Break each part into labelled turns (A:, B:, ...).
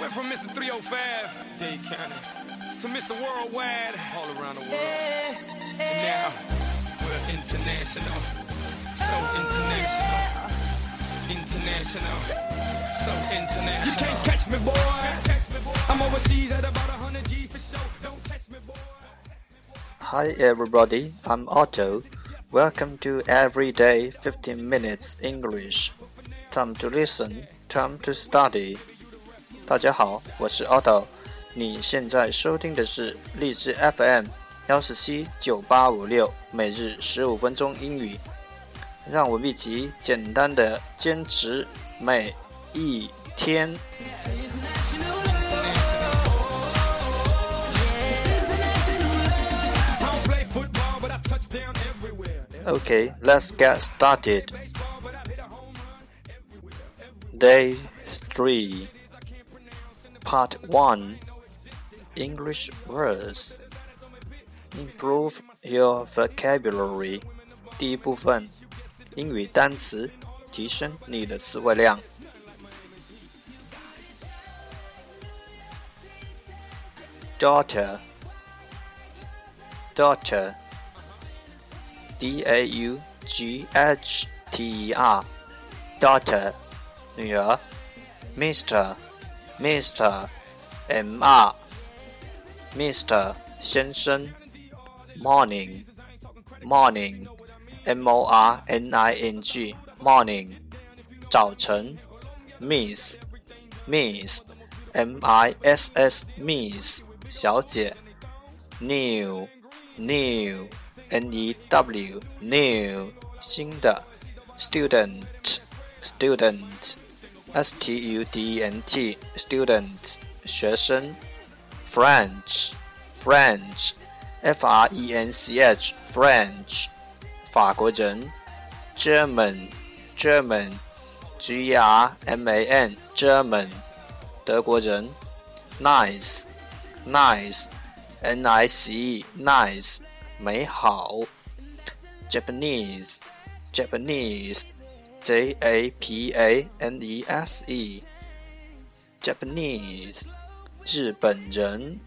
A: Went from Mr. 305, Dade County, to Mr. Worldwide, all around the world. And now, we're international. So oh, international. International. So international. You can't catch me, boy. I'm overseas at about 100 G for sure. Don't test me, boy.
B: Hi everybody, I'm Otto. Welcome to Everyday 15 Minutes English. Time to listen, time to study. 大家好，我是 Otto。你现在收听的是荔枝 FM 幺四七九八五六，每日十五分钟英语。让我们一起简单的坚持每一天。Okay, let's get started. Day 3, Part 1 English words. Improve your vocabulary. 第一部分，英语单词，提升你的词汇量。Daughter, daughter. D A U G H T E R daughter 女儿，Mr. Mr. M R Mr. 先生，Morning Morning M O R N I N G Morning 早晨，Miss Miss M I S S Miss 小姐，New New N E W new 新的，student student S T U D E N T student 学生，French French F R E N C H French 法国人，German German G E R M A N German 德国人，Nice Nice N I C E nice 美好，Japanese Japanese J A P A N E S E Japanese 日本人。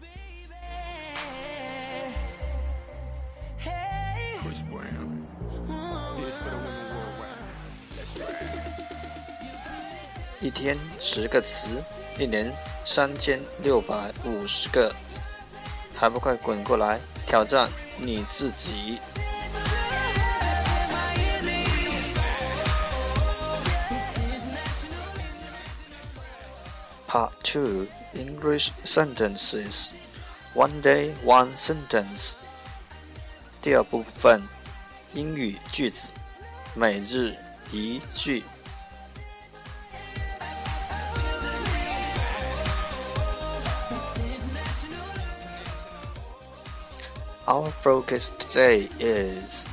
B: 一天十个词，一年三千六百五十个，还不快滚过来挑战你自己！Part 2 English Sentences One Day One Sentence 第二部分英语句子每日一句。 Our focus today is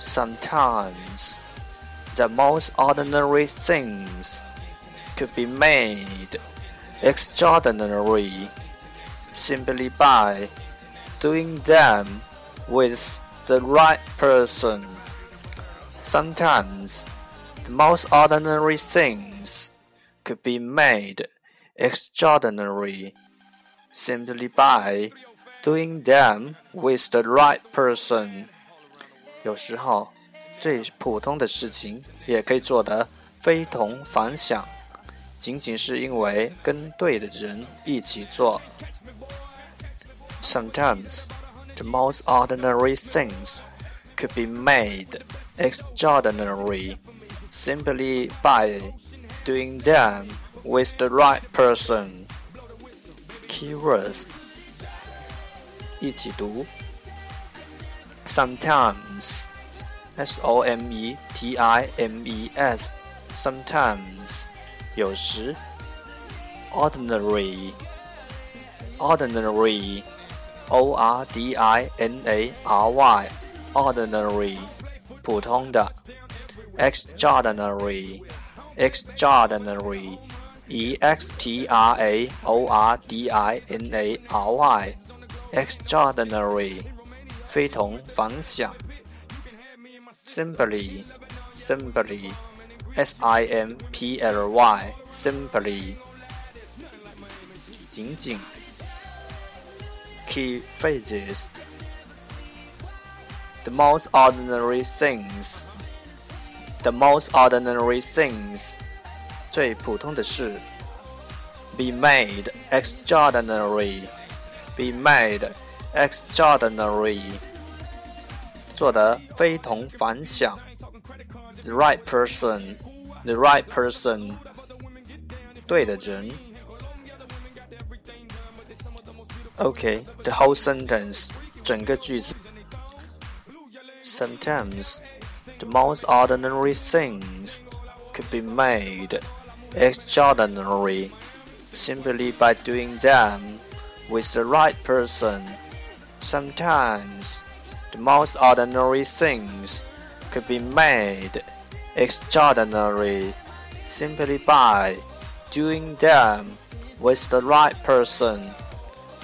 B: sometimes the most ordinary things could be made extraordinary simply by doing them with the right person. Sometimes the most ordinary things could be made extraordinary simply by doing them with the right person。有时候，最普通的事情也可以做得非同凡响， 仅仅是因为跟对的人一起做。Sometimes the most ordinary things could be made extraordinary simply by doing them with the right person. Keywords 一起读。Sometimes, S O M E T I M E S, sometimes 有时。Ordinary, ordinary, O R D I N A R Y, ordinary 普通的。Extraordinary, extraordinary, E X T R A O R D I N A R Y, extraordinary 非同凡响。Simply, simply, S I M P L Y simply 仅仅 key phrases the most ordinary things the most ordinary things 最普通的事 be made extraordinary be made extraordinary 做得非同凡响 the right person the right person 对的人 Okay, the whole sentence 整个句子 Sometimes the most ordinary things could be made extraordinary simply by doing them with the right person. Sometimes the most ordinary things could be made extraordinary simply by doing them with the right person.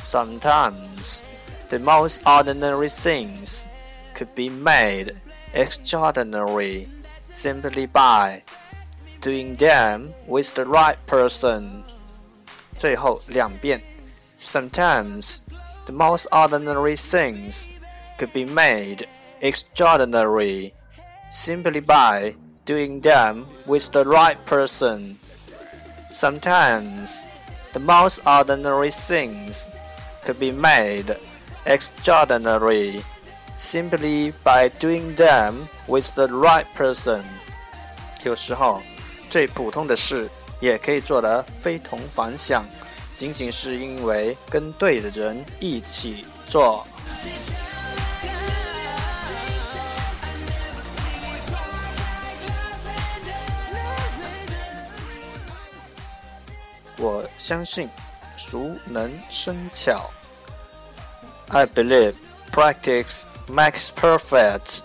B: Sometimes the most ordinary things could be made extraordinary simply by doing them with the right person. 最后两遍。Sometimes the most ordinary things could be made extraordinary simply by doing them with the right person. Sometimes the most ordinary things could be made extraordinary simply by doing them with the right person. 有时候，最普通的事也可以做得非同凡响，仅仅是因为跟对的人一起做。 我相信，熟能生巧。I believe practice makes perfect.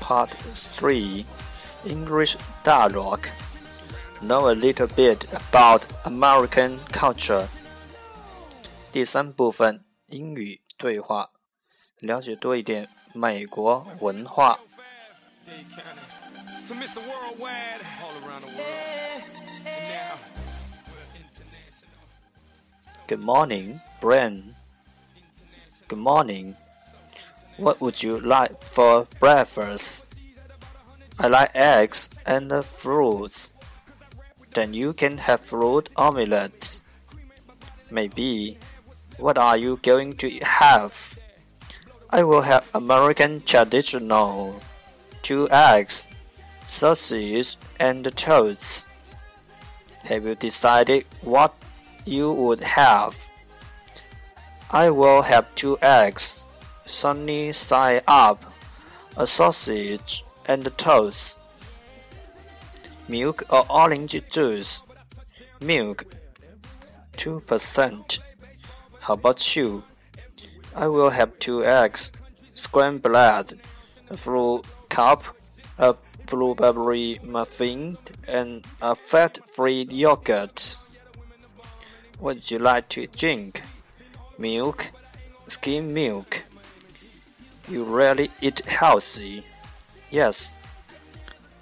B: Part 3 English Dialogue Know a little bit about American culture. 第三部分英语对话，了解多一点美国文化。
A: To Mr. Worldwide, all around the world. And now, we're international.
B: Good morning, Brian. Good morning. What would you like for breakfast? I like eggs and fruits. Then you can have fruit omelette. Maybe. what are you going to have? I will have American traditional. Two eggs, sausage, and toast. Have you decided what you would have? I will have two eggs, sunny side up, a sausage, and toast. Milk or orange juice? Milk, 2%. How about you? I will have two eggs, scrambled, a fruit cup, a blueberry muffin, and a fat-free yogurt. What would you like to drink? Milk, skim milk. You really eat healthy? Yes.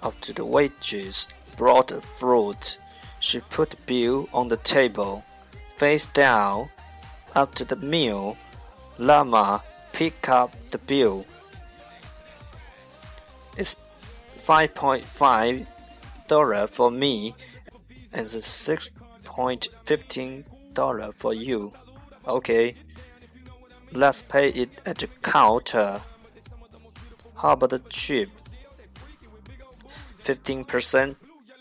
B: After the waitress brought fruit, she put the bill on the table, face down. After the meal, Lama picked up the bill. It's 5.5 dollar for me and the 6.15 dollar for you. Okay. Let's pay it at the counter. How about the chip? 15%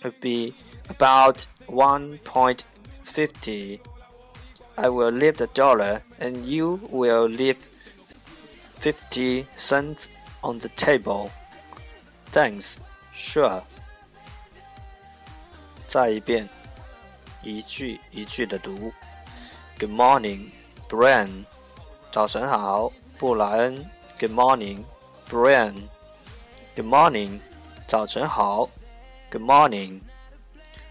B: would be about 1.50. I will leave the dollar and you will leave 50 cents on the table. Thanks. Sure. 再一遍，一句一句的读。Good morning, Brian. 早晨好，布莱恩。Good morning, Brian. Good morning. 早晨好。Good morning.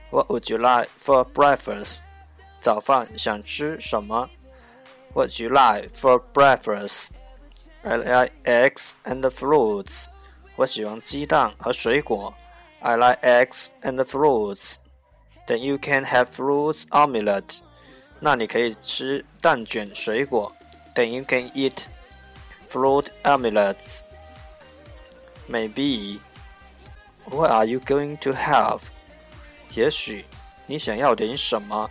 B: What would you like for breakfast? 早饭想吃什么？What would you like for breakfast? I like eggs and fruits. 我喜欢鸡蛋和水果。I like eggs and fruits. Then you can have fruits omelette. 那你可以吃蛋卷水果。Then you can eat fruit omelettes. Maybe. What are you going to have? 也许你想要点什么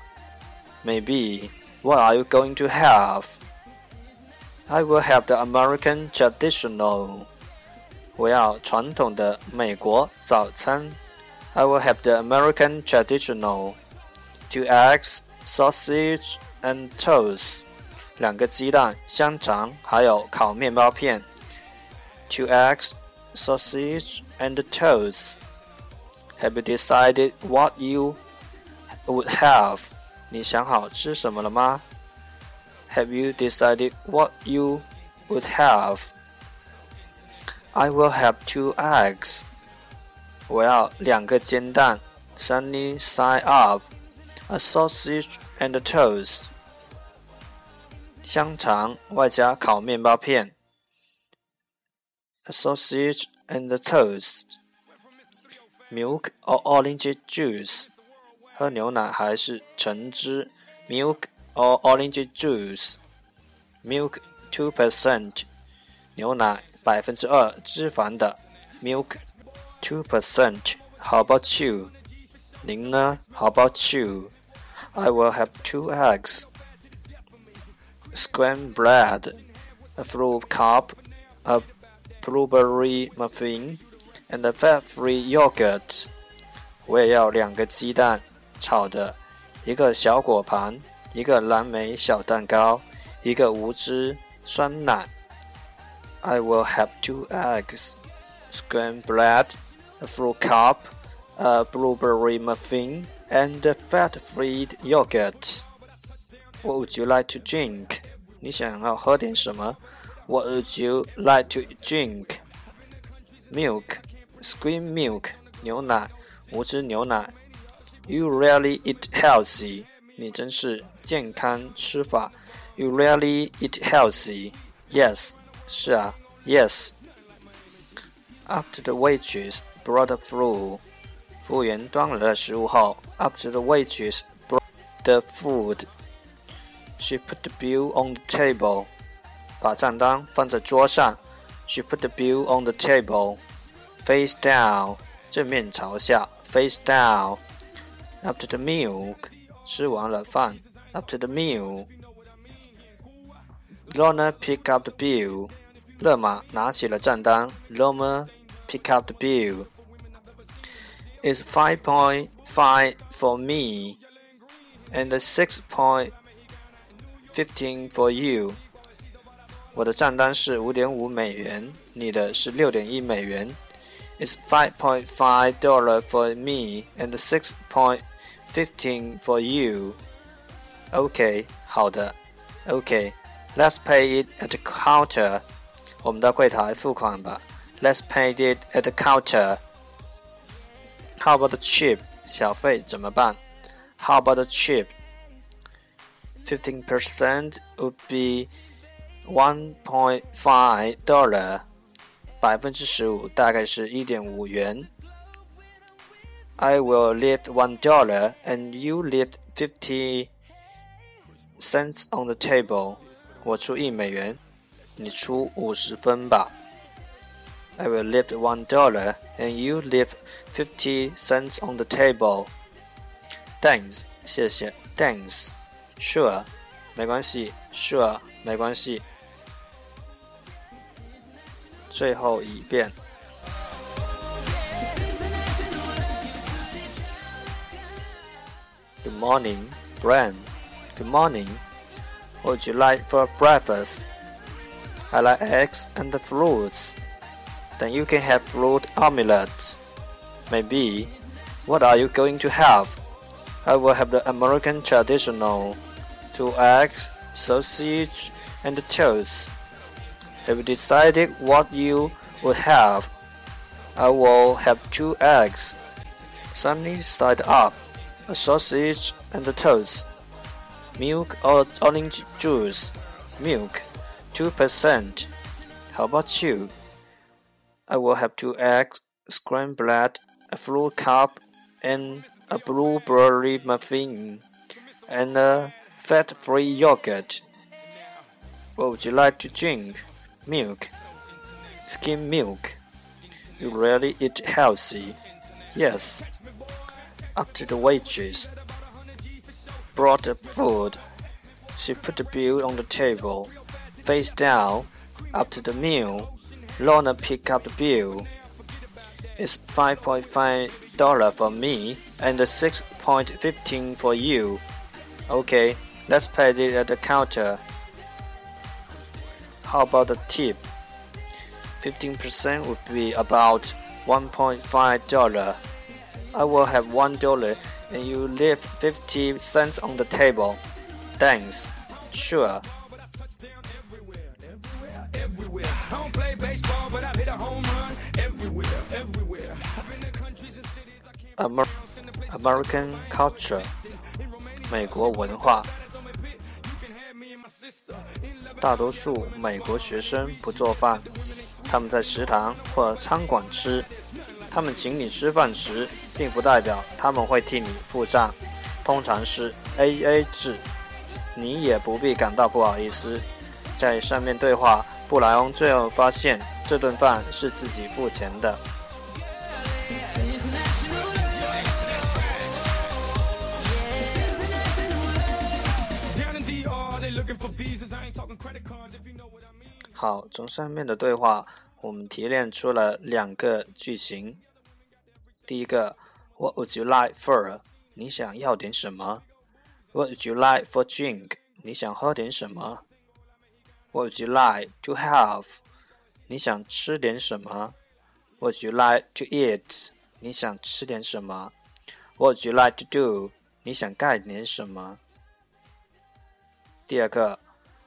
B: ？Maybe. What are you going to have? I will have the American traditional. 我要传统的美国早餐。I will have the American traditional. Two eggs, sausage, and toast. 两个鸡蛋、香肠，还有烤面包片。Two eggs, sausage, and toast. Have you decided what you would have? 你想好吃什么了吗？Have you decided what you would have? I will have two eggs. 我要两个煎蛋，sunny side up, a sausage and a toast. 香肠外加烤面包片，a sausage and a toast. Milk or orange juice. 喝牛奶还是橙汁？Milk or orange juice. Milk two percent. 牛奶百分之二脂肪的，milk two percent。How about you？您呢？How about you？I will have two eggs, scrambled bread, a fruit cup, a blueberry muffin, and a fat-free yogurt. 我也要两个鸡蛋 炒的，一个小果盘，一个蓝莓小蛋糕，一个无脂酸奶。I will have two eggs, scrambled bread, a fruit cup, a blueberry muffin, and a fat-free yogurt. What would you like to drink? 你想要喝点什么？What would you like to drink? Milk, skim milk, 牛奶，无脂牛奶。 You really eat healthy. 你真是健康吃法。You really eat healthy. Yes. 是啊，Yes。After the waitress brought the food，服务员端来了食物后，After the waitress brought the food，she put the bill on the table，把账单放在桌上。She put the bill on the table，face down，正面朝下，face down。 After the milk，吃完了饭。After the meal。Lorna picked up the bill. 勒马拿起了账单。Lorna picked up the bill. It's five point five for me, and six point fifteen for you. 我的账单是五点五美元，你的是六点一美元。It's five point five dollar for me and six point fifteen for you. OK，好的。OK。Let's pay it at the counter. 我们到柜台付款吧。Let's pay it at the counter. How about the chip? 小费怎么办？How about the chip? Fifteen percent would be one point five dollar. 百分之十五大概是一点五元。 I will lift one dollar and you lift fifty cents on the table. 我出一美元，你出五十分吧。I will lift one dollar and you leave fifty cents on the table. Thanks，谢谢。Thanks。Sure，没关系。Sure，没关系。最后一遍。 Good morning, Brian. Good morning. What would you like for breakfast? I like eggs and fruits. Then you can have fruit omelette. Maybe. What are you going to have? I will have the American traditional. Two eggs, sausage, and toast. Have you decided what you would have? I will have two eggs, sunny side up, a sausage and toast, milk or orange juice, milk, 2%. How about you? I will have two eggs, scrambled, a fruit cup, and a blueberry muffin, and a fat-free yogurt. What would you like to drink? Milk. Skim milk. You really eat healthy. Yes. After the waitress brought the food, she put the bill on the table, face down. After the meal, Lorna picked up the bill. It's five point five dollar for me and six point fifteen for you. Okay, let's pay it at the counter. How about the tip? Fifteen percent would be about one point five dollar. I will have one dollar and you leave fifty cents on the table. Thanks. Sure. Amer American culture，美国文化。大多数美国学生不做饭，他们在食堂或餐馆吃。他们请你吃饭时， 并不代表他们会替你付账，通常是 AA 制。你也不必感到不好意思。在上面对话，布莱恩最后发现这顿饭是自己付钱的。好，从上面的对话，我们提炼出了两个句型。第一个，What would you like for？你想要点什么？What would you like for drink？你想喝点什么？What would you like to have？你想吃点什么？What would you like to eat？你想吃点什么？What would you like to do？你想干点什么？第二个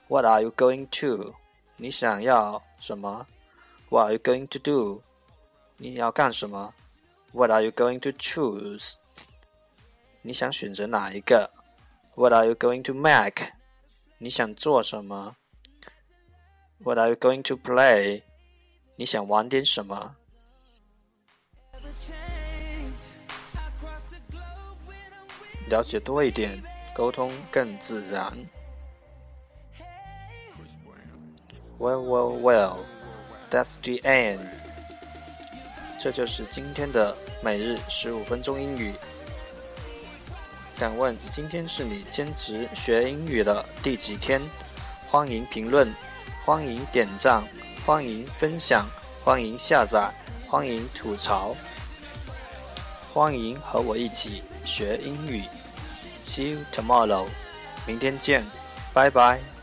B: ，What are you going to？你想要什么？What are you going to do？你要干什么 ？What are you going to choose？你想选择哪一个？What are you going to make？你想做什么？What are you going to play？你想玩点什么？了解多一点，沟通更自然。Well, well, well, that's the end. 这就是今天的每日十五分钟英语。敢问今天是你坚持学英语的第几天？欢迎评论，欢迎点赞，欢迎分享，欢迎下载，欢迎吐槽，欢迎和我一起学英语。See you tomorrow. 明天见，拜拜。